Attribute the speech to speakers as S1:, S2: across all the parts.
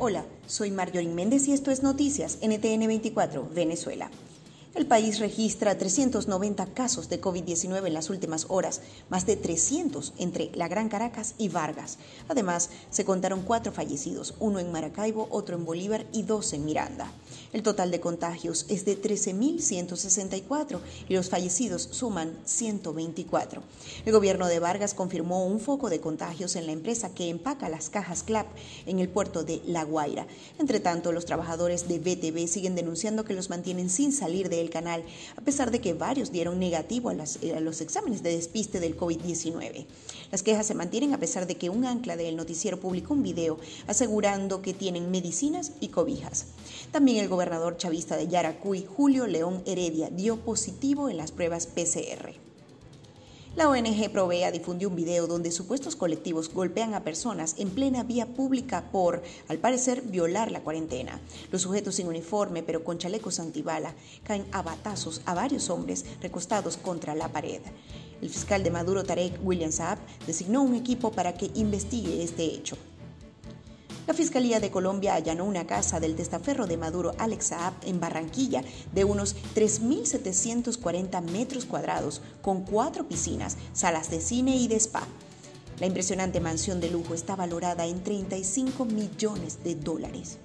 S1: Hola, soy Marjorie Méndez y esto es Noticias NTN 24, Venezuela. El país registra 390 casos de COVID-19 en las últimas horas, más de 300 entre la Gran Caracas y Vargas. Además, se contaron cuatro fallecidos, uno en Maracaibo, otro en Bolívar y dos en Miranda. El total de contagios es de 13.164 y los fallecidos suman 124. El gobierno de Vargas confirmó un foco de contagios en la empresa que empaca las cajas CLAP en el puerto de La Guaira. Entre tanto, los trabajadores de BTV siguen denunciando que los mantienen sin salir canal, a pesar de que varios dieron negativo a, eh, a los exámenes de despiste del COVID-19. Las quejas se mantienen a pesar de que un ancla del noticiero publicó un video asegurando que tienen medicinas y cobijas. También el gobernador chavista de Yaracuy, Julio León Heredia, dio positivo en las pruebas PCR. La ONG Provea difundió un video donde supuestos colectivos golpean a personas en plena vía pública por, al parecer, violar la cuarentena. Los sujetos sin uniforme, pero con chalecos antibala, caen a batazos a varios hombres recostados contra la pared. El fiscal de Maduro, Tarek William Saab, designó un equipo para que investigue este hecho. La Fiscalía de Colombia allanó una casa del testaferro de Maduro, Alex Saab, en Barranquilla, de unos 3.740 metros cuadrados, con cuatro piscinas, salas de cine y de spa. La impresionante mansión de lujo está valorada en 35 millones de dólares.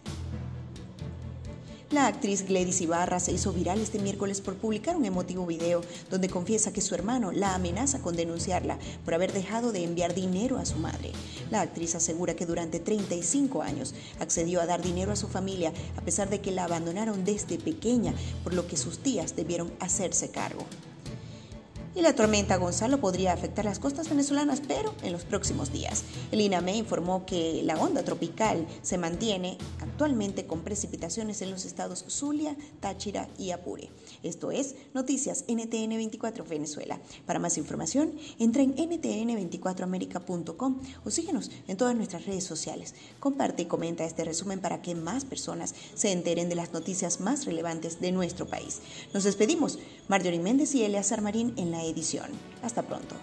S1: La actriz Gladys Ibarra se hizo viral este miércoles por publicar un emotivo video donde confiesa que su hermano la amenaza con denunciarla por haber dejado de enviar dinero a su madre. La actriz asegura que durante 35 años accedió a dar dinero a su familia a pesar de que la abandonaron desde pequeña, por lo que sus tías debieron hacerse cargo y la tormenta Gonzalo podría afectar las costas venezolanas, pero en los próximos días. El INAME informó que la onda tropical se mantiene actualmente con precipitaciones en los estados Zulia, Táchira y Apure. Esto es Noticias NTN 24 Venezuela. Para más información, entra en ntn24america.com o síguenos en todas nuestras redes sociales. Comparte y comenta este resumen para que más personas se enteren de las noticias más relevantes de nuestro país. Nos despedimos. Marjorie Méndez y Eleazar Marín en la edición. Hasta pronto.